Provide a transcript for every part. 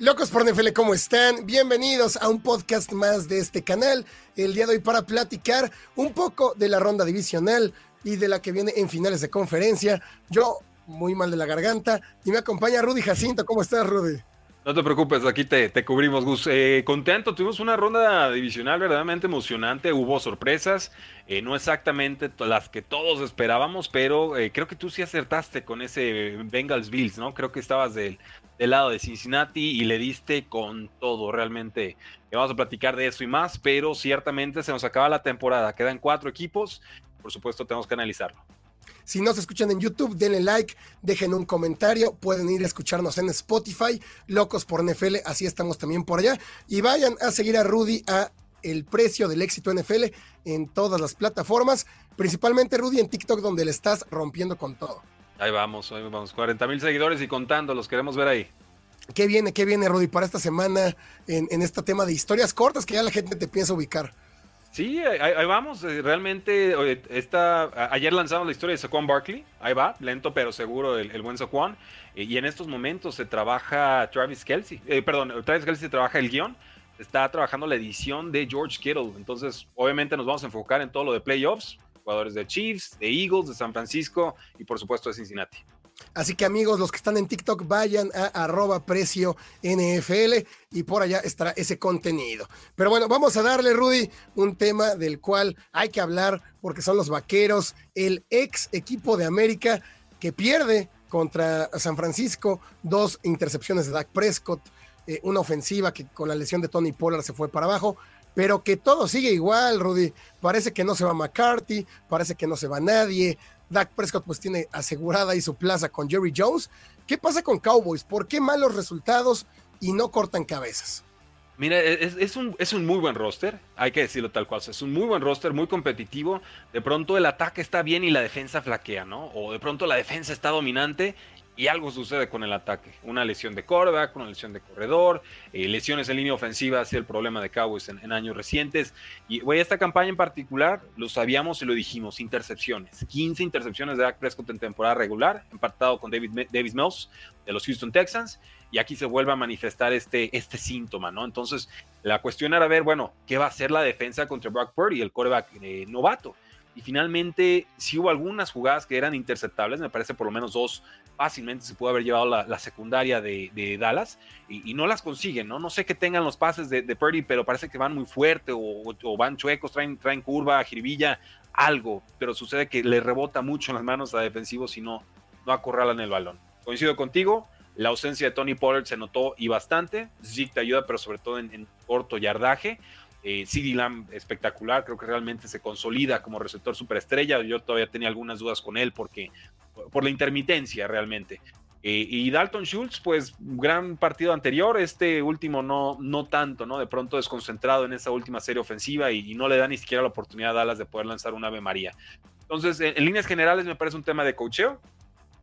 Locos por NFL, ¿cómo están? Bienvenidos a un podcast más de este canal. El día de hoy para platicar un poco de la ronda divisional y de la que viene en finales de conferencia. Yo, muy mal de la garganta, y me acompaña Rudy Jacinto. ¿Cómo estás, Rudy? No te preocupes, aquí te, cubrimos, Gus. Eh, contento, tuvimos una ronda divisional verdaderamente emocionante, hubo sorpresas, eh, no exactamente las que todos esperábamos, pero eh, creo que tú sí acertaste con ese Bengals Bills, ¿no? Creo que estabas del, del lado de Cincinnati y le diste con todo, realmente. Vamos a platicar de eso y más, pero ciertamente se nos acaba la temporada, quedan cuatro equipos, por supuesto tenemos que analizarlo. Si no se escuchan en YouTube, denle like, dejen un comentario, pueden ir a escucharnos en Spotify, Locos por NFL, así estamos también por allá. Y vayan a seguir a Rudy a El Precio del Éxito NFL en todas las plataformas, principalmente Rudy en TikTok, donde le estás rompiendo con todo. Ahí vamos, ahí vamos, 40 mil seguidores y contando, los queremos ver ahí. ¿Qué viene, qué viene, Rudy, para esta semana en, en este tema de historias cortas que ya la gente te piensa ubicar? Sí, ahí, vamos. Eh, realmente, esta, ayer lanzamos la historia de Saquon Barkley. Ahí va, lento pero seguro el, buen Saquon. Eh, y en estos momentos se trabaja Travis Kelsey. Eh, perdón, Travis Kelsey trabaja el guion. Está trabajando la edición de George Kittle. Entonces, obviamente nos vamos a enfocar en todo lo de playoffs. Jugadores de Chiefs, de Eagles, de San Francisco y por supuesto de Cincinnati. Así que amigos, los que están en TikTok, vayan a arroba precio NFL y por allá estará ese contenido. Pero bueno, vamos a darle, Rudy, un tema del cual hay que hablar porque son los vaqueros, el ex equipo de América que pierde contra San Francisco, dos intercepciones de Dak Prescott, eh, una ofensiva que con la lesión de Tony Pollard se fue para abajo, pero que todo sigue igual, Rudy. Parece que no se va McCarthy, parece que no se va nadie, Dak Prescott pues tiene asegurada ahí su plaza con Jerry Jones. ¿Qué pasa con Cowboys? ¿Por qué malos resultados y no cortan cabezas? Mira, es, un, es, un, muy buen roster, hay que decirlo tal cual. Es un muy buen roster, muy competitivo. De pronto el ataque está bien y la defensa flaquea, ¿no? O de pronto la defensa está dominante y algo sucede con el ataque. Una lesión de quarterback, una lesión de corredor, eh, lesiones en línea ofensiva ha el problema de Cowboys en, años recientes. Y güey, esta campaña en particular lo sabíamos y lo dijimos, intercepciones. 15 intercepciones de Dak Prescott en temporada regular, empatado con David, Davis Mills de los Houston Texans. Y aquí se vuelve a manifestar este, este síntoma, ¿no? Entonces, la cuestión era ver, bueno, ¿qué va a hacer la defensa contra Brock Purdy, el quarterback eh, novato? Y finalmente, si hubo algunas jugadas que eran interceptables, me parece por lo menos dos fácilmente se pudo haber llevado la, secundaria de, Dallas y, no las consiguen, ¿no? No sé qué tengan los pases de, Purdy, pero parece que van muy fuerte o, van chuecos, traen, traen curva, jiribilla, algo, pero sucede que le rebota mucho en las manos a defensivos y no, no acorralan el balón. Coincido contigo, la ausencia de Tony Pollard se notó y bastante. Zeke te ayuda, pero sobre todo en, en corto yardaje. Eh, CD Lamb espectacular, creo que realmente se consolida como receptor superestrella. Yo todavía tenía algunas dudas con él porque por la intermitencia realmente. Eh, y Dalton Schultz, pues gran partido anterior, este último no, no tanto, ¿no? De pronto desconcentrado en esa última serie ofensiva y, no le da ni siquiera la oportunidad a Dallas de poder lanzar un Ave María. Entonces, en, líneas generales me parece un tema de cocheo,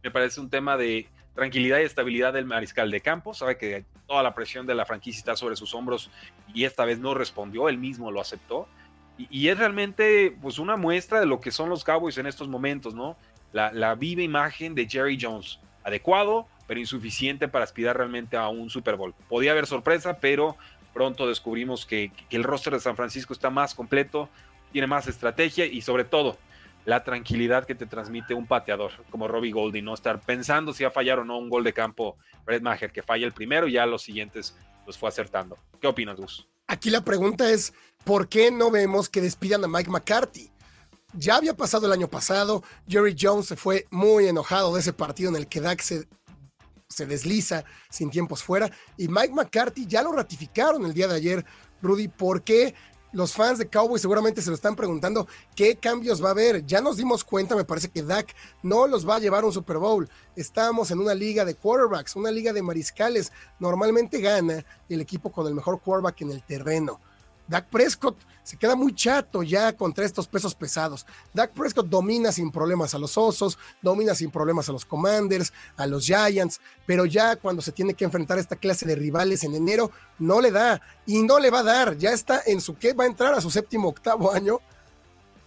me parece un tema de tranquilidad y estabilidad del mariscal de campo, sabe que toda la presión de la franquicia está sobre sus hombros y esta vez no respondió, él mismo lo aceptó. Y, es realmente pues una muestra de lo que son los Cowboys en estos momentos, ¿no? la, viva imagen de Jerry Jones. Adecuado, pero insuficiente para aspirar realmente a un Super Bowl. Podía haber sorpresa, pero pronto descubrimos que, el roster de San Francisco está más completo, tiene más estrategia y sobre todo la tranquilidad que te transmite un pateador como Robbie Goldie, no estar pensando si va a fallar o no un gol de campo Brett Maher, que falla el primero y ya los siguientes los fue acertando. ¿Qué opinas, Gus? Aquí la pregunta es, ¿por qué no vemos que despidan a Mike McCarthy? ya había pasado el año pasado. Jerry Jones se fue muy enojado de ese partido en el que Dak se, desliza sin tiempos fuera. Y Mike McCarthy ya lo ratificaron el día de ayer, Rudy. ¿Por qué los fans de Cowboys seguramente se lo están preguntando, ¿qué cambios va a haber? Ya nos dimos cuenta, me parece que Dak no los va a llevar a un Super Bowl. Estamos en una liga de quarterbacks, una liga de mariscales. Normalmente gana el equipo con el mejor quarterback en el terreno. Dak Prescott se queda muy chato ya contra estos pesos pesados. Dak Prescott domina sin problemas a los Osos, domina sin problemas a los Commanders, a los Giants, pero ya cuando se tiene que enfrentar a esta clase de rivales en enero, no le da y no le va a dar. Ya está en su que va a entrar a su séptimo octavo año.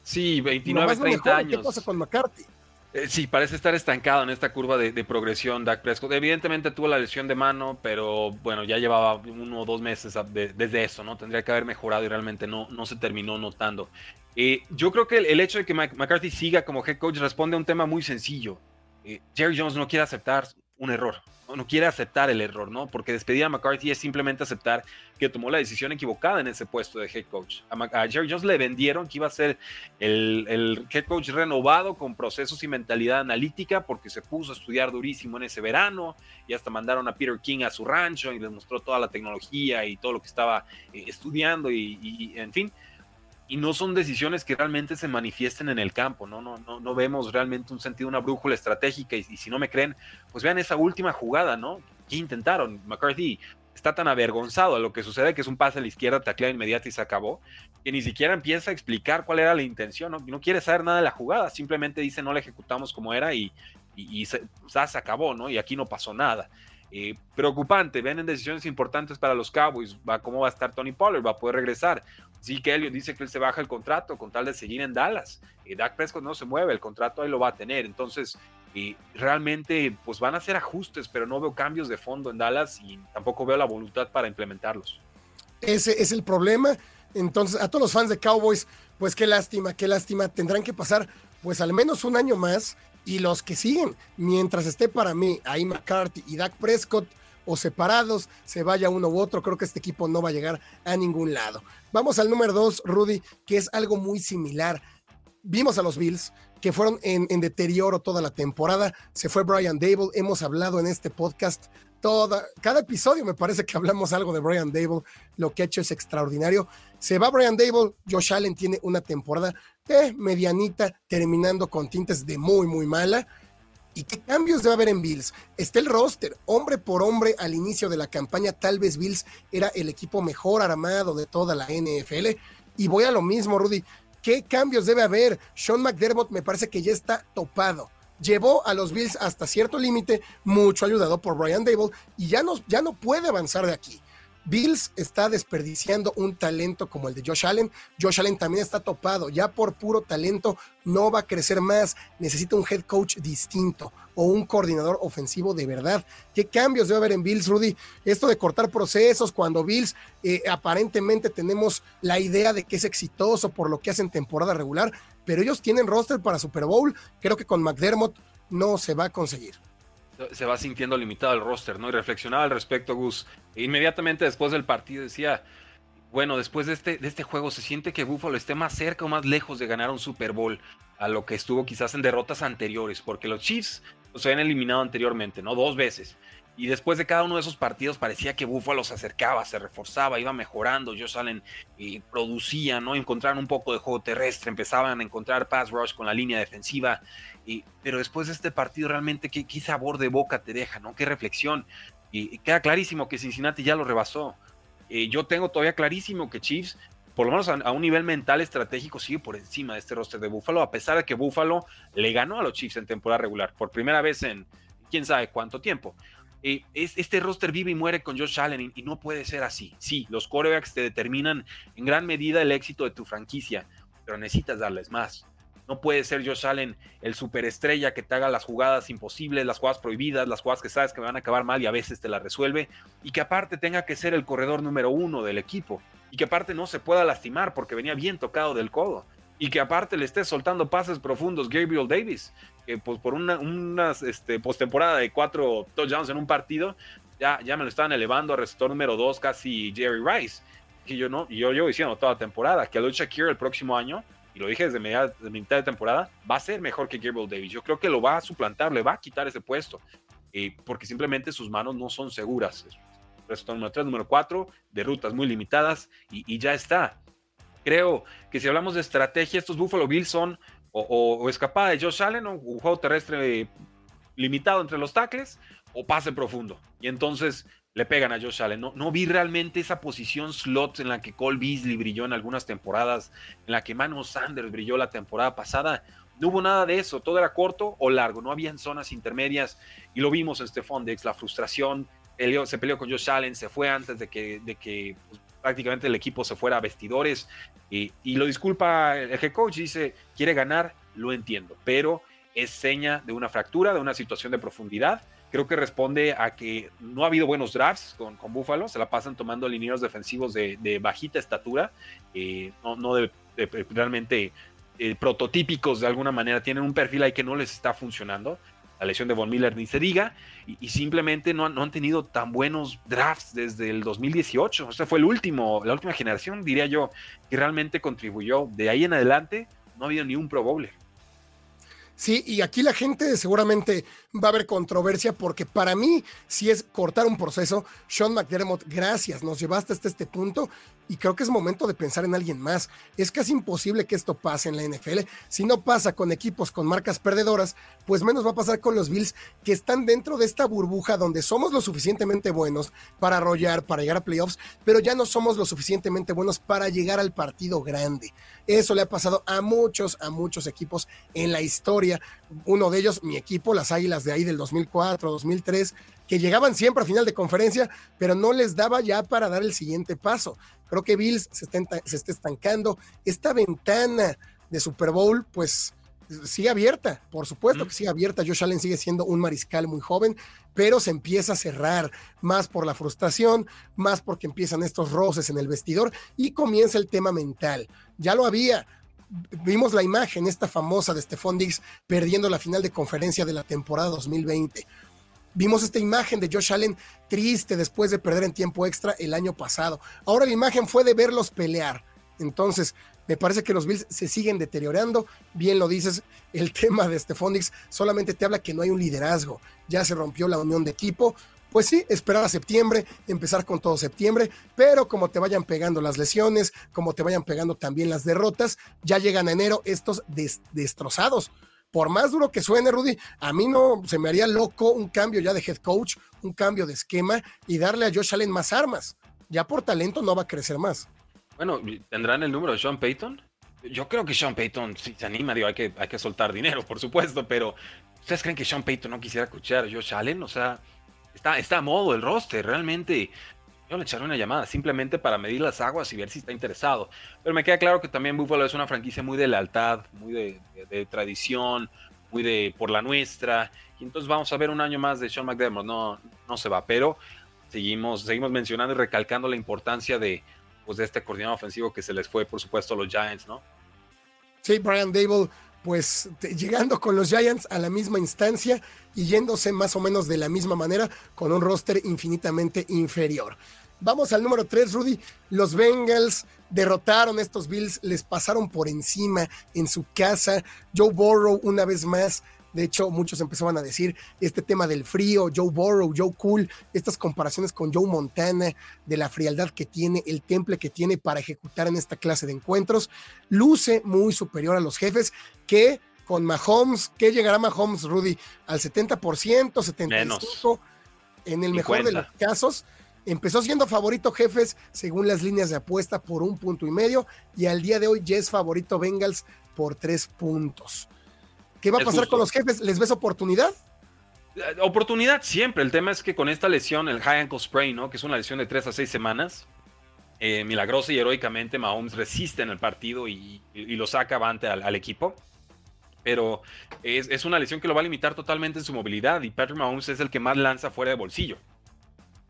Sí, 29, 30 años. ¿Qué pasa con McCarthy? Eh, sí, parece estar estancado en esta curva de, progresión Dak Prescott. Evidentemente tuvo la lesión de mano, pero bueno, ya llevaba uno o dos meses desde eso, ¿no? Tendría que haber mejorado y realmente no, no se terminó notando. Eh, yo creo que el, hecho de que McCarthy siga como head coach responde a un tema muy sencillo. Eh, Jerry Jones no quiere aceptar un error no quiere aceptar el error, ¿no? Porque despedir a McCarthy es simplemente aceptar que tomó la decisión equivocada en ese puesto de head coach. A, Jerry Jones le vendieron que iba a ser el, el, head coach renovado con procesos y mentalidad analítica porque se puso a estudiar durísimo en ese verano y hasta mandaron a Peter King a su rancho y les mostró toda la tecnología y todo lo que estaba eh, estudiando y en fin y no son decisiones que realmente se manifiesten en el campo, ¿no? No, no, no vemos realmente un sentido, una brújula estratégica y, si no me creen, pues vean esa última jugada, ¿no? ¿Qué intentaron? McCarthy está tan avergonzado de lo que sucede que es un pase a la izquierda, taclea inmediato y se acabó, que ni siquiera empieza a explicar cuál era la intención, ¿no? No quiere saber nada de la jugada, simplemente dice no la ejecutamos como era y, y, se, se acabó, ¿no? Y aquí no pasó nada. Eh, preocupante, ven en decisiones importantes para los Cowboys, va, cómo va a estar Tony Pollard, va a poder regresar. Sí que Elliot dice que él se baja el contrato con tal de seguir en Dallas. y Dak Prescott no se mueve, el contrato ahí lo va a tener. Entonces, y realmente, pues van a hacer ajustes, pero no veo cambios de fondo en Dallas y tampoco veo la voluntad para implementarlos. Ese es el problema. Entonces, a todos los fans de Cowboys, pues qué lástima, qué lástima. Tendrán que pasar, pues al menos un año más y los que siguen, mientras esté para mí ahí McCarthy y Dak Prescott separados, se vaya uno u otro, creo que este equipo no va a llegar a ningún lado. Vamos al número dos, Rudy, que es algo muy similar. Vimos a los Bills que fueron en, deterioro toda la temporada. Se fue Brian Dable, hemos hablado en este podcast toda, cada episodio me parece que hablamos algo de Brian Dable, lo que ha hecho es extraordinario. Se va Brian Dable, Josh Allen tiene una temporada de medianita, terminando con tintes de muy, muy mala. ¿Y qué cambios debe haber en Bills? Está el roster, hombre por hombre al inicio de la campaña, tal vez Bills era el equipo mejor armado de toda la NFL. Y voy a lo mismo, Rudy. ¿Qué cambios debe haber? Sean McDermott me parece que ya está topado llevó a los Bills hasta cierto límite, mucho ayudado por Brian Dable, y ya no, ya no puede avanzar de aquí. Bills está desperdiciando un talento como el de Josh Allen. Josh Allen también está topado. Ya por puro talento no va a crecer más. Necesita un head coach distinto o un coordinador ofensivo de verdad. ¿Qué cambios debe haber en Bills, Rudy? Esto de cortar procesos cuando Bills eh, aparentemente tenemos la idea de que es exitoso por lo que hace en temporada regular, pero ellos tienen roster para Super Bowl. Creo que con McDermott no se va a conseguir se va sintiendo limitado el roster, ¿no? Y reflexionaba al respecto, Gus. Inmediatamente después del partido decía, bueno, después de este, de este juego se siente que Buffalo esté más cerca o más lejos de ganar un Super Bowl a lo que estuvo quizás en derrotas anteriores, porque los Chiefs los habían eliminado anteriormente, ¿no? Dos veces. Y después de cada uno de esos partidos parecía que Buffalo se acercaba, se reforzaba, iba mejorando. Josh Allen y producía, ¿no? Encontraron un poco de juego terrestre, empezaban a encontrar pass rush con la línea defensiva. Y, pero después de este partido, realmente, ¿qué, sabor de boca te deja, ¿no? Qué reflexión. Y, queda clarísimo que Cincinnati ya lo rebasó. Eh, yo tengo todavía clarísimo que Chiefs, por lo menos a, un nivel mental estratégico, sigue por encima de este roster de Buffalo, a pesar de que Buffalo le ganó a los Chiefs en temporada regular, por primera vez en quién sabe cuánto tiempo. Eh, este roster vive y muere con Josh Allen y, no puede ser así. Sí, los corebacks te determinan en gran medida el éxito de tu franquicia, pero necesitas darles más. No puede ser Josh Allen el superestrella que te haga las jugadas imposibles, las jugadas prohibidas, las jugadas que sabes que van a acabar mal y a veces te las resuelve, y que aparte tenga que ser el corredor número uno del equipo, y que aparte no se pueda lastimar porque venía bien tocado del codo, y que aparte le esté soltando pases profundos Gabriel Davis, que pues por una, este, postemporada de cuatro touchdowns en un partido, ya, ya me lo estaban elevando a receptor número dos, casi Jerry Rice. Que yo no, yo llevo diciendo toda la temporada que Alon Shakir el próximo año y lo dije desde media, de mitad de temporada, va a ser mejor que Gabriel Davis. Yo creo que lo va a suplantar, le va a quitar ese puesto, eh, porque simplemente sus manos no son seguras. Resultado número 3, número 4, de rutas muy limitadas y, ya está. Creo que si hablamos de estrategia, estos Buffalo Bills son o, escapada de Josh Allen, o un juego terrestre limitado entre los tackles, o pase profundo. Y entonces le pegan a Josh Allen. No, no vi realmente esa posición slot en la que Cole Beasley brilló en algunas temporadas, en la que Manu Sanders brilló la temporada pasada. No hubo nada de eso, todo era corto o largo, no había zonas intermedias y lo vimos en Stephon Dex, la frustración, se peleó con Josh Allen, se fue antes de que, de que pues, prácticamente el equipo se fuera a vestidores y, y, lo disculpa el head coach, dice, quiere ganar, lo entiendo, pero es seña de una fractura, de una situación de profundidad creo que responde a que no ha habido buenos drafts con, con Buffalo, se la pasan tomando linieros defensivos de, bajita estatura, eh, no, de, realmente eh, prototípicos de alguna manera, tienen un perfil ahí que no les está funcionando. La lesión de Von Miller ni se diga, y, simplemente no han, no han, tenido tan buenos drafts desde el 2018. O sea, fue el último, la última generación, diría yo, que realmente contribuyó. De ahí en adelante, no ha habido ni un Pro Bowler. Sí, y aquí la gente seguramente va a haber controversia porque para mí, si es cortar un proceso, Sean McDermott, gracias, nos llevaste hasta este punto y creo que es momento de pensar en alguien más. Es casi imposible que esto pase en la NFL. Si no pasa con equipos con marcas perdedoras, pues menos va a pasar con los Bills que están dentro de esta burbuja donde somos lo suficientemente buenos para arrollar, para llegar a playoffs, pero ya no somos lo suficientemente buenos para llegar al partido grande. Eso le ha pasado a muchos, a muchos equipos en la historia. Uno de ellos, mi equipo, las Águilas de ahí del 2004, 2003, que llegaban siempre a final de conferencia, pero no les daba ya para dar el siguiente paso. Creo que Bills se está, se está estancando. Esta ventana de Super Bowl, pues sigue abierta, por supuesto que sigue abierta. Josh Allen sigue siendo un mariscal muy joven, pero se empieza a cerrar más por la frustración, más porque empiezan estos roces en el vestidor y comienza el tema mental. Ya lo había. Vimos la imagen, esta famosa de Stephon Diggs perdiendo la final de conferencia de la temporada 2020. Vimos esta imagen de Josh Allen triste después de perder en tiempo extra el año pasado. Ahora la imagen fue de verlos pelear. Entonces, me parece que los Bills se siguen deteriorando. Bien lo dices, el tema de Stephonix solamente te habla que no hay un liderazgo. Ya se rompió la unión de equipo. Pues sí, esperar a septiembre, empezar con todo septiembre, pero como te vayan pegando las lesiones, como te vayan pegando también las derrotas, ya llegan a enero estos destrozados por más duro que suene, Rudy, a mí no se me haría loco un cambio ya de head coach, un cambio de esquema y darle a Josh Allen más armas. Ya por talento no va a crecer más. Bueno, ¿tendrán el número de Sean Payton? Yo creo que Sean Payton si se anima, digo, hay que, hay que soltar dinero, por supuesto, pero ¿ustedes creen que Sean Payton no quisiera escuchar a Josh Allen? O sea, está, está a modo el roster, realmente yo le echaré una llamada simplemente para medir las aguas y ver si está interesado. Pero me queda claro que también Buffalo es una franquicia muy de lealtad, muy de, tradición, muy de por la nuestra. Y entonces vamos a ver un año más de Sean McDermott. No, no se va, pero seguimos, seguimos mencionando y recalcando la importancia de, pues, de este coordinador ofensivo que se les fue, por supuesto, a los Giants, ¿no? Sí, Brian Dable, pues llegando con los Giants a la misma instancia y yéndose más o menos de la misma manera con un roster infinitamente inferior. Vamos al número 3, Rudy. Los Bengals derrotaron a estos Bills, les pasaron por encima en su casa. Joe Burrow una vez más. De hecho, muchos empezaban a decir este tema del frío, Joe Burrow, Joe Cool, estas comparaciones con Joe Montana, de la frialdad que tiene, el temple que tiene para ejecutar en esta clase de encuentros. Luce muy superior a los jefes que con Mahomes, ¿qué llegará Mahomes, Rudy? Al 70%, 75%, en el mejor de los casos Empezó siendo favorito Jefes según las líneas de apuesta por un punto y medio y al día de hoy ya es favorito Bengals por tres puntos. ¿Qué va a pasar con los Jefes? ¿Les ves oportunidad? Eh, oportunidad siempre. El tema es que con esta lesión, el high ankle sprain, ¿no? que es una lesión de tres a seis semanas, eh, milagrosa y heroicamente Mahomes resiste en el partido y, lo saca avante al, equipo. Pero es, es, una lesión que lo va a limitar totalmente en su movilidad y Patrick Mahomes es el que más lanza fuera de bolsillo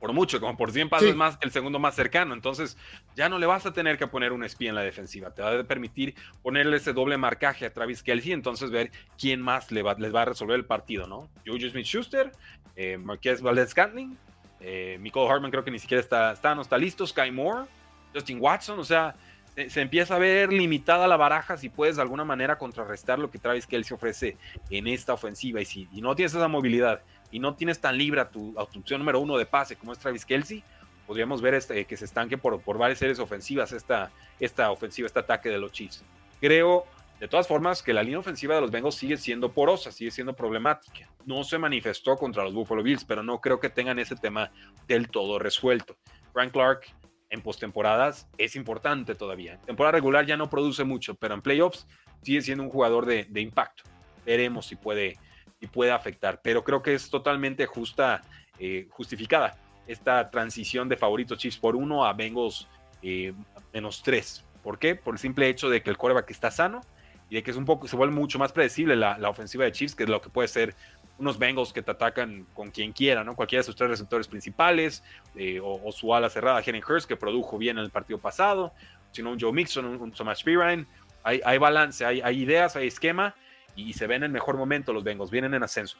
por mucho, como por 100 pasos más el segundo más cercano. Entonces, ya no le vas a tener que poner un espía en la defensiva. Te va a permitir ponerle ese doble marcaje a Travis Kelsey, entonces ver quién más le va, les va a resolver el partido, ¿no? Juju Smith Schuster, eh, Marquez Valdez Scantling, eh, Hartman creo que ni siquiera está, está, no está listo, Sky Moore, Justin Watson, o sea, se, empieza a ver limitada la baraja si puedes de alguna manera contrarrestar lo que Travis Kelsey ofrece en esta ofensiva. Y si y no tienes esa movilidad y no tienes tan libre a tu, opción número uno de pase como es Travis Kelsey, podríamos ver este, que se estanque por, por varias series ofensivas esta, esta ofensiva, este ataque de los Chiefs. Creo, de todas formas, que la línea ofensiva de los Bengals sigue siendo porosa, sigue siendo problemática. No se manifestó contra los Buffalo Bills, pero no creo que tengan ese tema del todo resuelto. Frank Clark en postemporadas es importante todavía. En temporada regular ya no produce mucho, pero en playoffs sigue siendo un jugador de, impacto. Veremos si puede, si puede afectar, pero creo que es totalmente justa, eh, justificada esta transición de favoritos Chiefs por uno a Bengals eh, menos tres. ¿Por qué? Por el simple hecho de que el quarterback está sano y de que es un poco, se vuelve mucho más predecible la, la ofensiva de Chiefs, que es lo que puede ser unos Bengals que te atacan con quien quiera, ¿no? Cualquiera de sus tres receptores principales, eh, o, su ala cerrada, Henry Hurst, que produjo bien en el partido pasado, sino un Joe Mixon, un, un Pirine. Hay, hay balance, hay, hay ideas, hay esquema, y se ven en mejor momento los Bengals, vienen en ascenso.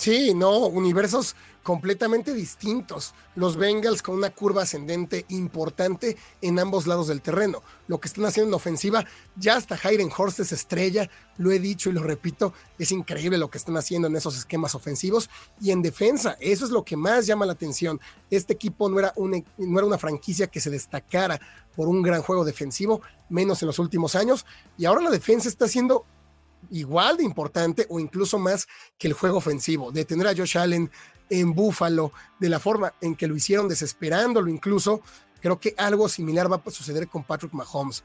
Sí, no, universos completamente distintos. Los Bengals con una curva ascendente importante en ambos lados del terreno. Lo que están haciendo en ofensiva, ya hasta Hayden Horst es estrella, lo he dicho y lo repito, es increíble lo que están haciendo en esos esquemas ofensivos y en defensa, eso es lo que más llama la atención. Este equipo no era, una, no era una franquicia que se destacara por un gran juego defensivo, menos en los últimos años, y ahora la defensa está haciendo igual de importante o incluso más que el juego ofensivo. De tener a Josh Allen en Buffalo, de la forma en que lo hicieron, desesperándolo incluso, creo que algo similar va a suceder con Patrick Mahomes.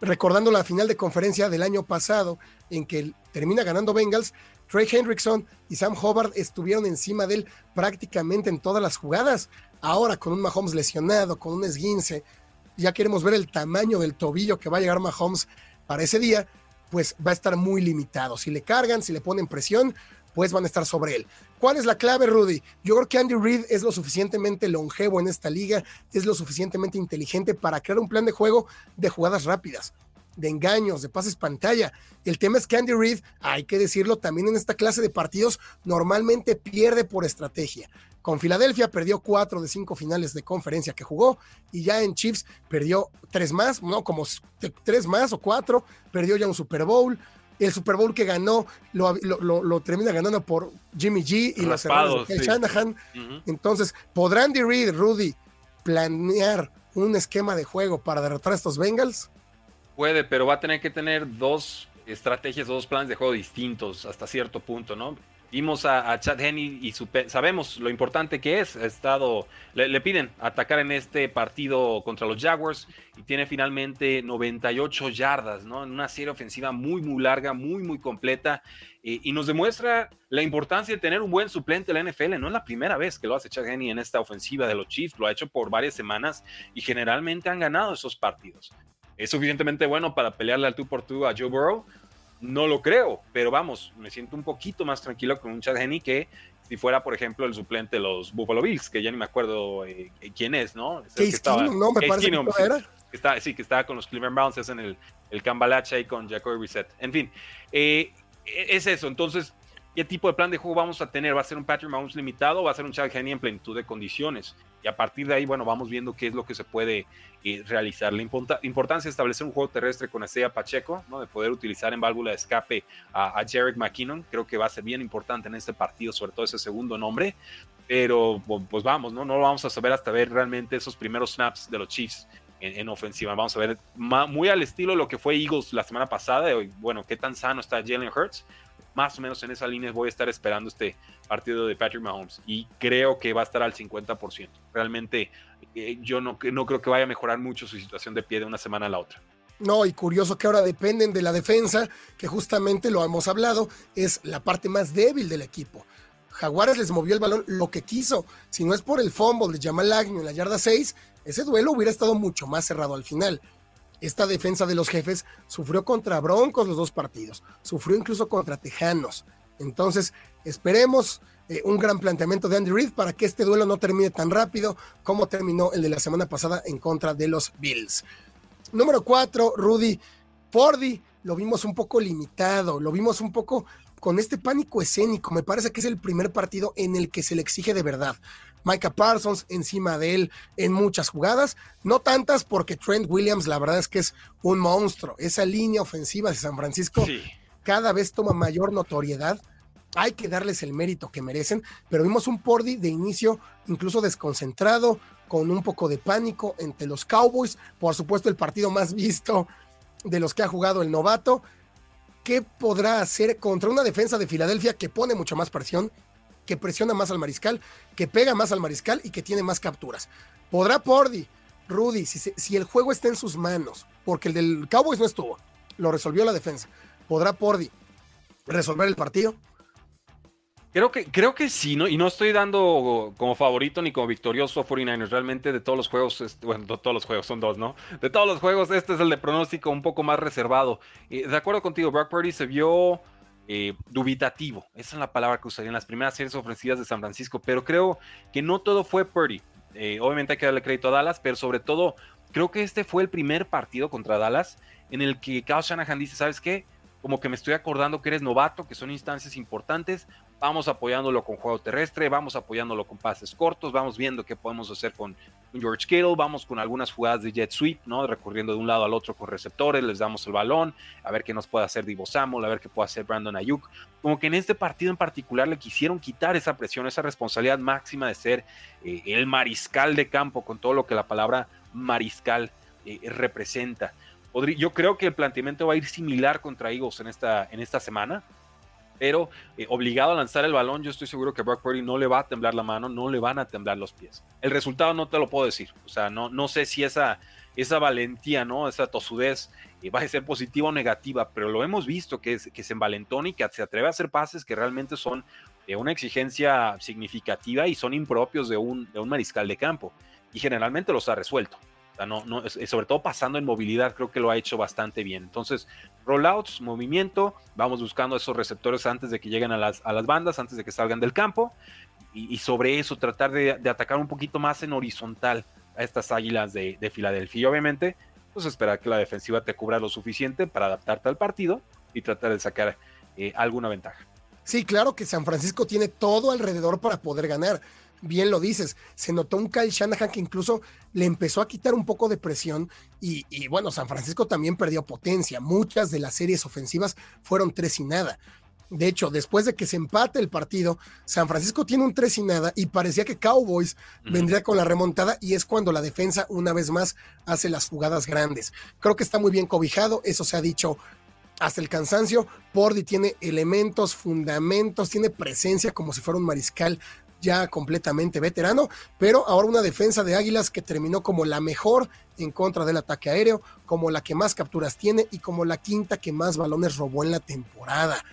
Recordando la final de conferencia del año pasado, en que termina ganando Bengals, Trey Hendrickson y Sam Hobart estuvieron encima de él prácticamente en todas las jugadas. Ahora con un Mahomes lesionado, con un esguince, ya queremos ver el tamaño del tobillo que va a llegar Mahomes para ese día pues va a estar muy limitado. Si le cargan, si le ponen presión, pues van a estar sobre él. ¿Cuál es la clave, Rudy? Yo creo que Andy Reid es lo suficientemente longevo en esta liga, es lo suficientemente inteligente para crear un plan de juego de jugadas rápidas, de engaños, de pases pantalla. El tema es que Andy Reid, hay que decirlo, también en esta clase de partidos normalmente pierde por estrategia. Con Filadelfia perdió cuatro de cinco finales de conferencia que jugó y ya en Chiefs perdió tres más, no como tres más o cuatro, perdió ya un Super Bowl. El Super Bowl que ganó lo, termina ganando por Jimmy G y los errores de Shanahan. Entonces, ¿podrán Andy Reid, Rudy, planear un esquema de juego para derrotar a estos Bengals? Puede, pero va a tener que tener dos estrategias, dos planes de juego distintos hasta cierto punto, ¿no? Vimos a, Chad Henney y sabemos lo importante que es. Ha estado, le, piden atacar en este partido contra los Jaguars y tiene finalmente 98 yardas, ¿no? En una serie ofensiva muy, muy larga, muy, muy completa. y nos demuestra la importancia de tener un buen suplente en la NFL. No es la primera vez que lo hace Chad Henney en esta ofensiva de los Chiefs. Lo ha hecho por varias semanas y generalmente han ganado esos partidos. ¿Es suficientemente bueno para pelearle al tú por tú a Joe Burrow? No lo creo, pero vamos, me siento un poquito más tranquilo con un Chad Henney que si fuera, por ejemplo, el suplente de los Buffalo Bills, que ya ni me acuerdo eh, quién es, ¿no? Es que estaba, no, me parece que era. Que está, sí, que estaba con los Cleveland Browns, es en el, el Cambalacha y con Jacoby Reset. En fin, eh, es eso. Entonces, ¿qué tipo de plan de juego vamos a tener? ¿Va a ser un Patrick Mahomes limitado o va a ser un Chad Henney en plenitud de condiciones? Y a partir de ahí, bueno, vamos viendo qué es lo que se puede eh, realizar. La importancia de establecer un juego terrestre con Isaiah Pacheco, ¿no? de poder utilizar en válvula de escape a, a Jarek McKinnon, creo que va a ser bien importante en este partido, sobre todo ese segundo nombre. Pero pues vamos, ¿no? No lo vamos a saber hasta ver realmente esos primeros snaps de los Chiefs en, ofensiva. Vamos a ver muy al estilo de lo que fue Eagles la semana pasada. Y, bueno, qué tan sano está Jalen Hurts. Más o menos en esa línea voy a estar esperando este partido de Patrick Mahomes y creo que va a estar al 50%. Realmente eh, yo no, no creo que vaya a mejorar mucho su situación de pie de una semana a la otra. No, y curioso que ahora dependen de la defensa, que justamente lo hemos hablado, es la parte más débil del equipo. Jaguares les movió el balón lo que quiso. Si no es por el fumble de Jamal Agnew en la yarda 6, ese duelo hubiera estado mucho más cerrado al final. Esta defensa de los jefes sufrió contra Broncos los dos partidos, sufrió incluso contra Tejanos. Entonces, esperemos eh, un gran planteamiento de Andy Reid para que este duelo no termine tan rápido como terminó el de la semana pasada en contra de los Bills. Número cuatro, Rudy Pordy, lo vimos un poco limitado, lo vimos un poco con este pánico escénico. Me parece que es el primer partido en el que se le exige de verdad. Micah Parsons encima de él en muchas jugadas, no tantas porque Trent Williams la verdad es que es un monstruo. Esa línea ofensiva de San Francisco cada vez toma mayor notoriedad hay que darles el mérito que merecen, pero vimos un Pordy de inicio incluso desconcentrado, con un poco de pánico entre los Cowboys, por supuesto el partido más visto de los que ha jugado el novato. ¿Qué podrá hacer contra una defensa de Filadelfia que pone mucho más presión, que presiona más al mariscal, que pega más al mariscal y que tiene más capturas? ¿Podrá Pordy, Rudy, si, el juego está en sus manos, porque el del Cowboys no estuvo, lo resolvió la defensa, ¿podrá Pordy resolver el partido? Creo que, creo que sí, ¿no? Y no estoy dando como favorito ni como victorioso a 49ers. Realmente de todos los juegos, bueno, de todos los juegos, son dos, ¿no? De todos los juegos, este es el de pronóstico un poco más reservado. de acuerdo contigo, Brock Purdy se vio eh, dubitativo. Esa es la palabra que usaría en las primeras series ofensivas de San Francisco. Pero creo que no todo fue Purdy. Eh, obviamente hay que darle crédito a Dallas, pero sobre todo, creo que este fue el primer partido contra Dallas en el que Kyle Shanahan dice, ¿sabes qué? como que me estoy acordando que eres novato, que son instancias importantes, vamos apoyándolo con juego terrestre, vamos apoyándolo con pases cortos, vamos viendo qué podemos hacer con George Kittle, vamos con algunas jugadas de jet sweep, ¿no? Recorriendo de un lado al otro con receptores, les damos el balón, a ver qué nos puede hacer Divo Samuel, a ver qué puede hacer Brandon Ayuk. Como que en este partido en particular le quisieron quitar esa presión, esa responsabilidad máxima de ser eh, el mariscal de campo, con todo lo que la palabra mariscal eh, representa yo creo que el planteamiento va a ir similar contra Eagles en esta, en esta semana, pero eh, obligado a lanzar el balón, yo estoy seguro que Brock Purdy no le va a temblar la mano, no le van a temblar los pies. El resultado no te lo puedo decir, o sea, no, no sé si esa, esa valentía, ¿no? esa tosudez eh, va a ser positiva o negativa, pero lo hemos visto que, que se envalentona y que se atreve a hacer pases que realmente son de una exigencia significativa y son impropios de un, de un mariscal de campo. Y generalmente los ha resuelto no, no, sobre todo pasando en movilidad, creo que lo ha hecho bastante bien. Entonces, rollouts, movimiento, vamos buscando esos receptores antes de que lleguen a las, a las bandas, antes de que salgan del campo, y, sobre eso tratar de, atacar un poquito más en horizontal a estas águilas de, Filadelfia. Y obviamente, pues esperar que la defensiva te cubra lo suficiente para adaptarte al partido y tratar de sacar eh, alguna ventaja. Sí, claro que San Francisco tiene todo alrededor para poder ganar bien lo dices, se notó un Kyle Shanahan que incluso le empezó a quitar un poco de presión y, bueno, San Francisco también perdió potencia. Muchas de las series ofensivas fueron tres y nada. De hecho, después de que se empate el partido, San Francisco tiene un tres y nada y parecía que Cowboys vendría con la remontada y es cuando la defensa una vez más hace las jugadas grandes. Creo que está muy bien cobijado, eso se ha dicho hasta el cansancio. Pordy tiene elementos, fundamentos, tiene presencia como si fuera un mariscal ya completamente veterano, pero ahora una defensa de Águilas que terminó como la mejor en contra del ataque aéreo, como la que más capturas tiene y como la quinta que más balones robó en la temporada.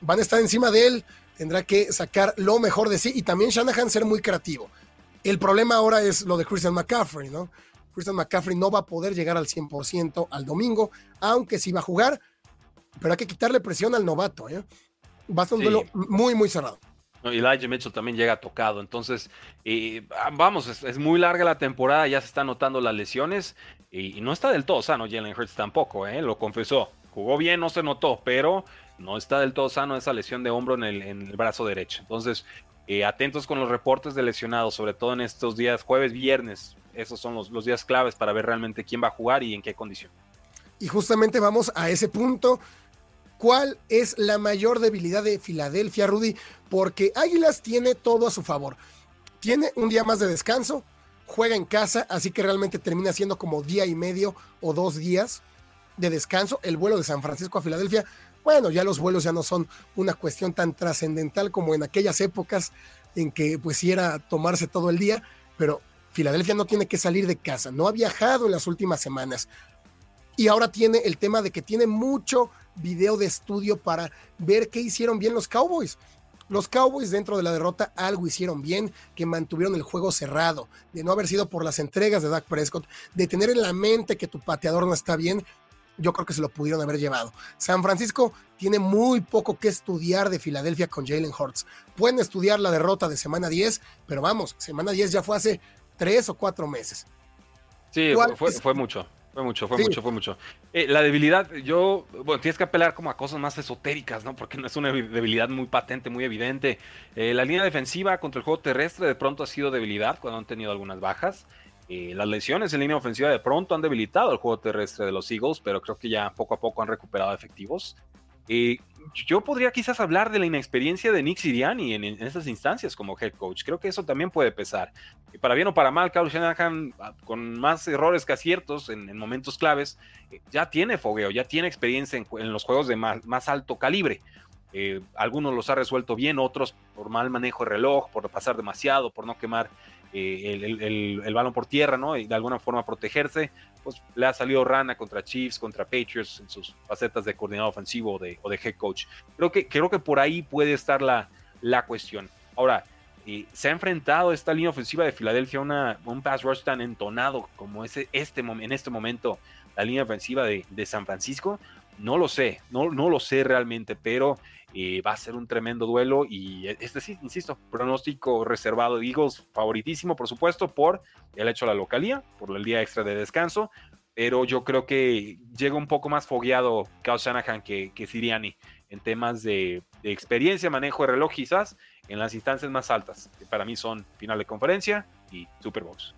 Van a estar encima de él, tendrá que sacar lo mejor de sí y también Shanahan ser muy creativo. El problema ahora es lo de Christian McCaffrey, ¿no? Christian McCaffrey no va a poder llegar al 100% al domingo, aunque sí va a jugar, pero hay que quitarle presión al novato, ¿eh? Va a ser un duelo muy, muy cerrado. Y Elijah Mitchell también llega tocado. Entonces, ah, vamos, es, muy larga la temporada, ya se están notando las lesiones y, no está del todo sano Jalen Hurts tampoco, ¿eh? lo confesó. Jugó bien, no se notó, pero no está del todo sano esa lesión de hombro en el, brazo derecho. Entonces, eh, atentos con los reportes de lesionados, sobre todo en estos días, jueves, viernes. Esos son los, los días claves para ver realmente quién va a jugar y en qué condición. Y justamente vamos a ese punto. ¿Cuál es la mayor debilidad de Filadelfia, Rudy? Porque Águilas tiene todo a su favor. Tiene un día más de descanso, juega en casa, así que realmente termina siendo como día y medio o dos días de descanso. El vuelo de San Francisco a Filadelfia, bueno, ya los vuelos ya no son una cuestión tan trascendental como en aquellas épocas en que pues era tomarse todo el día, pero Filadelfia no tiene que salir de casa, no ha viajado en las últimas semanas. Y ahora tiene el tema de que tiene mucho video de estudio para ver qué hicieron bien los Cowboys. Los Cowboys dentro de la derrota algo hicieron bien, que mantuvieron el juego cerrado, de no haber sido por las entregas de Dak Prescott, de tener en la mente que tu pateador no está bien, yo creo que se lo pudieron haber llevado. San Francisco tiene muy poco que estudiar de Filadelfia con Jalen Hurts. Pueden estudiar la derrota de semana 10, pero vamos, semana 10 ya fue hace tres o cuatro meses. Sí, fue, fue mucho. Fue mucho, fue mucho, fue mucho. Eh, la debilidad, yo, bueno, tienes que apelar como a cosas más esotéricas, ¿no? Porque no es una debilidad muy patente, muy evidente. Eh, la línea defensiva contra el juego terrestre de pronto ha sido debilidad cuando han tenido algunas bajas. Eh, las lesiones en línea ofensiva de pronto han debilitado el juego terrestre de los Eagles, pero creo que ya poco a poco han recuperado efectivos. Eh, yo podría quizás hablar de la inexperiencia de Nick Siriani en, esas instancias como head coach. Creo que eso también puede pesar. Y para bien o para mal, Carlos Shanahan, ah, con más errores que aciertos en, momentos claves, eh, ya tiene fogueo, ya tiene experiencia en, los juegos de más, alto calibre. Eh, algunos los ha resuelto bien, otros por mal manejo de reloj, por pasar demasiado, por no quemar eh, el, balón por tierra, ¿no? Y de alguna forma protegerse, pues le ha salido rana contra Chiefs, contra Patriots en sus facetas de coordinador ofensivo o de, head coach. Creo que, creo que por ahí puede estar la, la cuestión. Ahora, eh, se ha enfrentado esta línea ofensiva de Filadelfia a un pass rush tan entonado como ese, este, en este momento la línea ofensiva de, de San Francisco. No lo sé, no, no lo sé realmente, pero va a ser un tremendo duelo y este sí, insisto, pronóstico reservado de Eagles, favoritísimo por supuesto por el hecho de la localía, por el día extra de descanso, pero yo creo que llega un poco más fogueado Kyle Shanahan que, que Siriani en temas de, experiencia, manejo de reloj quizás, en las instancias más altas, que para mí son final de conferencia y Super Bowls.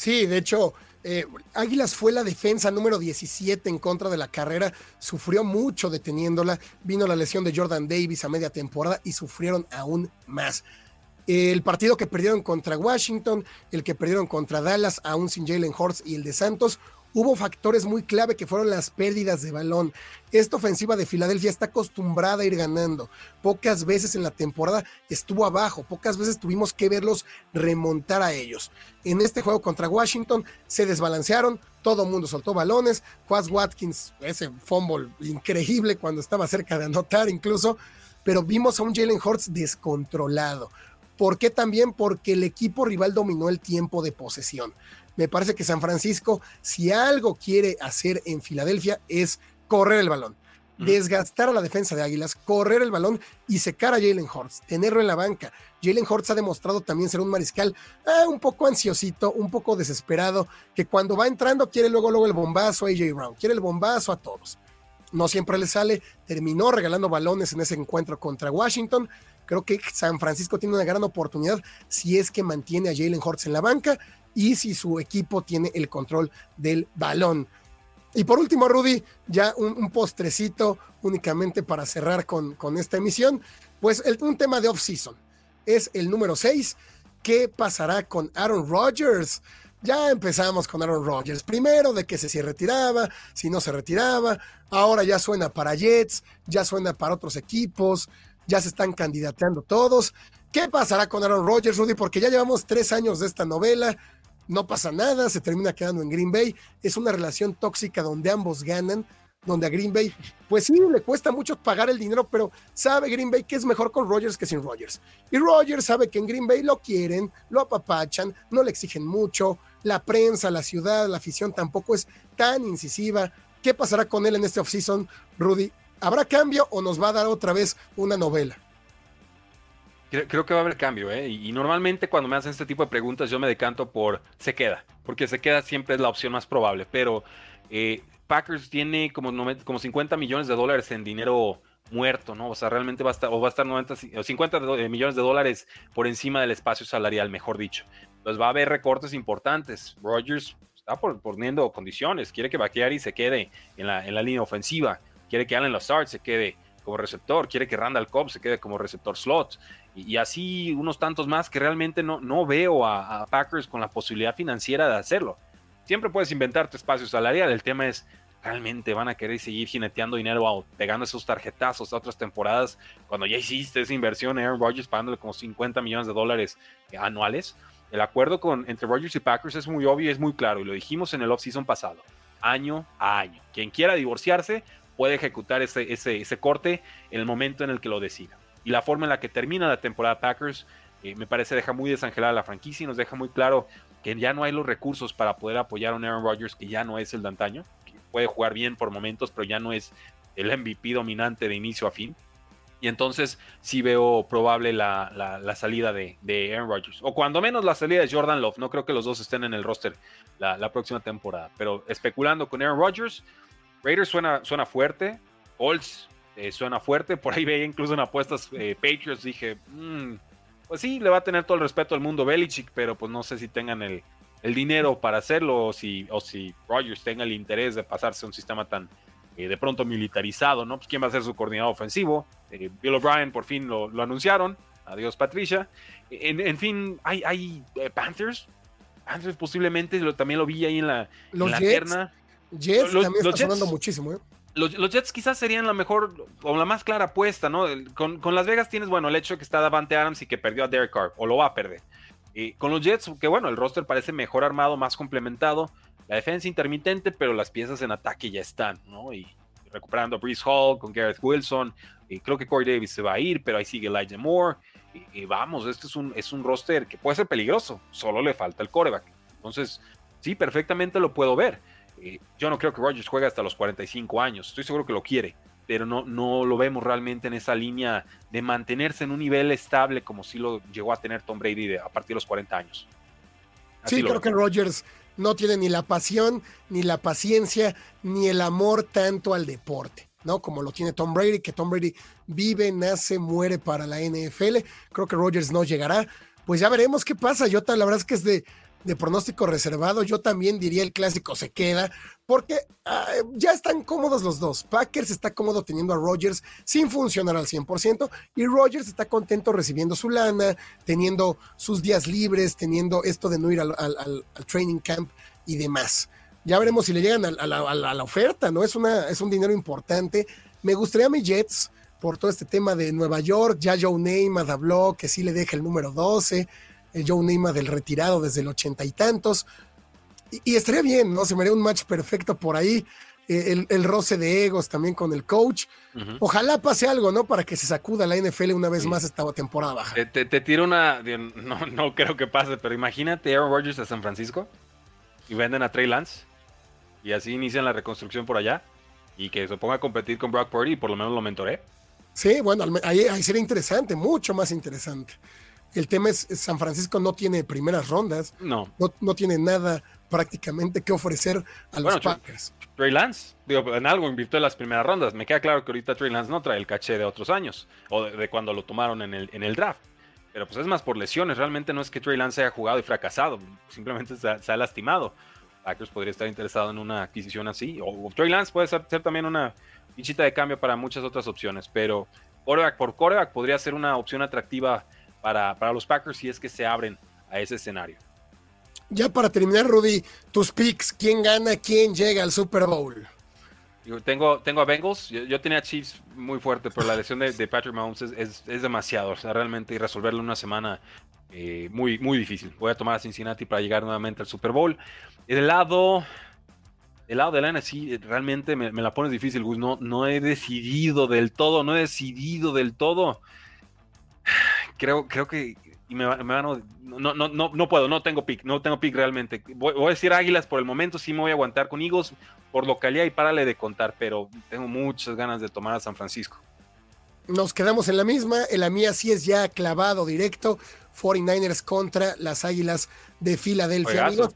Sí, de hecho, eh, Águilas fue la defensa número 17 en contra de la carrera, sufrió mucho deteniéndola, vino la lesión de Jordan Davis a media temporada y sufrieron aún más. El partido que perdieron contra Washington, el que perdieron contra Dallas, aún sin Jalen Hurts y el de Santos, hubo factores muy clave que fueron las pérdidas de balón. Esta ofensiva de Filadelfia está acostumbrada a ir ganando. Pocas veces en la temporada estuvo abajo, pocas veces tuvimos que verlos remontar a ellos. En este juego contra Washington se desbalancearon, todo mundo soltó balones. Quaz Watkins, ese fumble increíble cuando estaba cerca de anotar incluso, pero vimos a un Jalen Hurts descontrolado. ¿Por qué también? Porque el equipo rival dominó el tiempo de posesión. Me parece que San Francisco, si algo quiere hacer en Filadelfia, es correr el balón, desgastar a la defensa de Águilas, correr el balón y secar a Jalen Hurts, tenerlo en la banca. Jalen Hurts ha demostrado también ser un mariscal eh, un poco ansiosito, un poco desesperado, que cuando va entrando quiere luego, luego el bombazo a AJ Brown, quiere el bombazo a todos. No siempre le sale, terminó regalando balones en ese encuentro contra Washington. Creo que San Francisco tiene una gran oportunidad si es que mantiene a Jalen Hurts en la banca y si su equipo tiene el control del balón. Y por último, Rudy, ya un, postrecito únicamente para cerrar con, con esta emisión, pues un tema de off-season. Es el número 6. ¿Qué pasará con Aaron Rodgers? Ya empezamos con Aaron Rodgers. Primero de que se, se retiraba, si no se retiraba. Ahora ya suena para Jets, ya suena para otros equipos, ya se están candidateando todos. ¿Qué pasará con Aaron Rodgers, Rudy? Porque ya llevamos tres años de esta novela no pasa nada, se termina quedando en Green Bay. Es una relación tóxica donde ambos ganan, donde a Green Bay, pues sí, le cuesta mucho pagar el dinero, pero sabe Green Bay que es mejor con Rodgers que sin Rodgers. Y Rodgers sabe que en Green Bay lo quieren, lo apapachan, no le exigen mucho, la prensa, la ciudad, la afición tampoco es tan incisiva. ¿Qué pasará con él en este offseason, Rudy? ¿Habrá cambio o nos va a dar otra vez una novela? Creo, que va a haber cambio, ¿eh? Y, normalmente cuando me hacen este tipo de preguntas yo me decanto por se queda, porque se queda siempre es la opción más probable, pero eh, Packers tiene como, como 50 millones de dólares en dinero muerto, ¿no? O sea, realmente va a estar, o va a estar 90 o 50 eh, millones de dólares por encima del espacio salarial, mejor dicho. Entonces va a haber recortes importantes. Rogers está poniendo condiciones, quiere que y se quede en la, en la línea ofensiva, quiere que Allen Lazard se quede como receptor, quiere que Randall Cobb se quede como receptor slot y, así unos tantos más que realmente no, no veo a, Packers con la posibilidad financiera de hacerlo. Siempre puedes inventarte espacio salarial, el tema es, ¿realmente van a querer seguir jineteando dinero o pegando esos tarjetazos a otras temporadas cuando ya hiciste esa inversión Aaron Rodgers pagándole como 50 millones de dólares anuales? El acuerdo con, entre Rodgers y Packers es muy obvio y es muy claro, y lo dijimos en el offseason pasado, año a año. Quien quiera divorciarse puede ejecutar ese, ese, corte en el momento en el que lo decida y la forma en la que termina la temporada Packers eh, me parece deja muy desangelada la franquicia y nos deja muy claro que ya no hay los recursos para poder apoyar a un Aaron Rodgers que ya no es el de antaño, que puede jugar bien por momentos, pero ya no es el MVP dominante de inicio a fin. Y entonces sí veo probable la, salida de, Aaron Rodgers. O cuando menos la salida de Jordan Love. No creo que los dos estén en el roster la, próxima temporada. Pero especulando con Aaron Rodgers, Raiders suena, suena fuerte. Colts eh, suena fuerte. Por ahí veía incluso en apuestas eh, Patriots. Dije, mm, pues sí, le va a tener todo el respeto al mundo Belichick, pero pues no sé si tengan el, dinero para hacerlo o si, o si Rogers tenga el interés de pasarse a un sistema tan eh, de pronto militarizado, ¿no? Pues quién va a ser su coordinador ofensivo. Eh, Bill O'Brien por fin lo, anunciaron. Adiós Patricia. En, fin, hay, hay Panthers. Panthers posiblemente también lo vi ahí en la, los Jets, Jets también está sonando muchísimo, ¿eh? Los, Jets quizás serían la mejor o la más clara apuesta, ¿no? Con, Las Vegas tienes, bueno, el hecho de que está Davante Adams y que perdió a Derek Carr, o lo va a perder. Y con los Jets, que bueno, el roster parece mejor armado, más complementado. La defensa intermitente, pero las piezas en ataque ya están, ¿no? Y recuperando a Brees Hall con Gareth Wilson. Y creo que Corey Davis se va a ir, pero ahí sigue Elijah Moore. Y, vamos, este es un, es un roster que puede ser peligroso, solo le falta el coreback. Entonces, sí, perfectamente lo puedo ver. Eh, yo no creo que Rodgers juegue hasta los 45 años, estoy seguro que lo quiere, pero no, no lo vemos realmente en esa línea de mantenerse en un nivel estable como si lo llegó a tener Tom Brady a partir de los 40 años. sí, creo que Rodgers no tiene ni la pasión, ni la paciencia, ni el amor tanto al deporte. ¿no? Como lo tiene Tom Brady, que Tom Brady vive, nace, muere para la NFL. Creo que Rodgers no llegará. Pues ya veremos qué pasa. Yo la verdad es que es de, de pronóstico reservado, yo también diría el clásico se queda, porque ah, ya están cómodos los dos. Packers está cómodo teniendo a Rodgers sin funcionar al 100% y Rodgers está contento recibiendo su lana, teniendo sus días libres, teniendo esto de no ir al, training camp y demás. Ya veremos si le llegan a, la, oferta, ¿no? Es, una, es un dinero importante. Me gustaría a mi Jets por todo este tema de Nueva York, ya Joe Namath habló que sí le deja el número 12 el Joe Neymar del retirado desde el ochenta y tantos. Y, estaría bien, ¿no? Se me haría un match perfecto por ahí. Eh, el, roce de egos también con el coach. Ojalá pase algo, ¿no? Para que se sacuda la NFL una vez más esta temporada baja. Te, tiro una. No, no creo que pase, pero imagínate Aaron Rodgers a San Francisco y venden a Trey Lance y así inician la reconstrucción por allá y que se ponga a competir con Brock Purdy y por lo menos lo mentoré. Sí, bueno, ahí, ahí sería interesante, mucho más interesante. El tema es, San Francisco no tiene primeras rondas. No. No, tiene nada prácticamente que ofrecer a los Packers. Trey Lance, digo, en algo invirtió en las primeras rondas. Me queda claro que ahorita Trey Lance no trae el caché de otros años o de, cuando lo tomaron en el, en el draft. Pero pues es más por lesiones. Realmente no es que Trey Lance haya jugado y fracasado. Simplemente se ha, lastimado. Packers podría estar interesado en una adquisición así. O, Trey Lance puede ser, también una fichita de cambio para muchas otras opciones. Pero coreback por coreback podría ser una opción atractiva para, los Packers si es que se abren a ese escenario. Ya para terminar, Rudy, tus picks, ¿quién gana, quién llega al Super Bowl? Yo tengo, tengo a Bengals, yo, tenía Chiefs muy fuerte, pero la lesión de, Patrick Mahomes es, demasiado, o sea, realmente y resolverlo en una semana eh, muy, muy difícil. Voy a tomar a Cincinnati para llegar nuevamente al Super Bowl. Y del lado, del lado de la NFC, realmente me, la pones difícil, Gus. No, no he decidido del todo, no he decidido del todo creo, creo que me, van a, no, no, no, no puedo, no tengo pick, no tengo pick realmente. Voy, a decir Águilas por el momento, sí me voy a aguantar con Eagles por localidad y párale de contar, pero tengo muchas ganas de tomar a San Francisco. Nos quedamos en la misma, en la mía sí es ya clavado directo, 49ers contra las Águilas de Filadelfia. Amigos,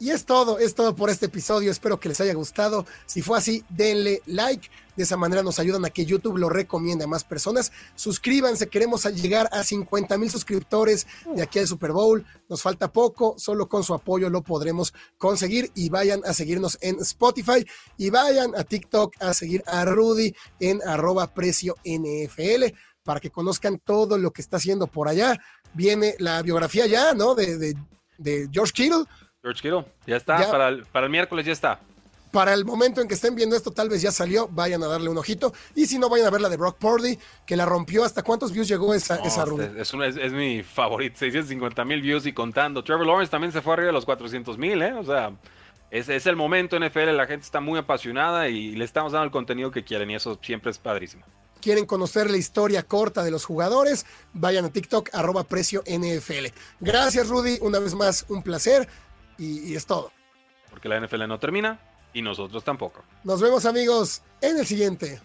y es todo, es todo por este episodio. Espero que les haya gustado. Si fue así, denle like. De esa manera nos ayudan a que YouTube lo recomiende a más personas. Suscríbanse, queremos llegar a 50 mil suscriptores de aquí al Super Bowl. Nos falta poco, solo con su apoyo lo podremos conseguir. Y vayan a seguirnos en Spotify y vayan a TikTok a seguir a Rudy en arroba precio NFL para que conozcan todo lo que está haciendo por allá. Viene la biografía ya, ¿no? De, de, de George Kittle George Kittle, ya está, para, el, para el miércoles ya está. Para el momento en que estén viendo esto, tal vez ya salió, vayan a darle un ojito. Y si no, vayan a ver la de Brock Purdy, que la rompió. ¿Hasta cuántos views llegó esa, esa Es, es, mi favorito, 650 mil views y contando. Trevor Lawrence también se fue arriba de los 400 mil, ¿eh? O sea, es, es el momento NFL, la gente está muy apasionada y le estamos dando el contenido que quieren y eso siempre es padrísimo quieren conocer la historia corta de los jugadores, vayan a TikTok, arroba precio NFL. Gracias, Rudy. Una vez más, un placer y, es todo. Porque la NFL no termina y nosotros tampoco. Nos vemos amigos en el siguiente.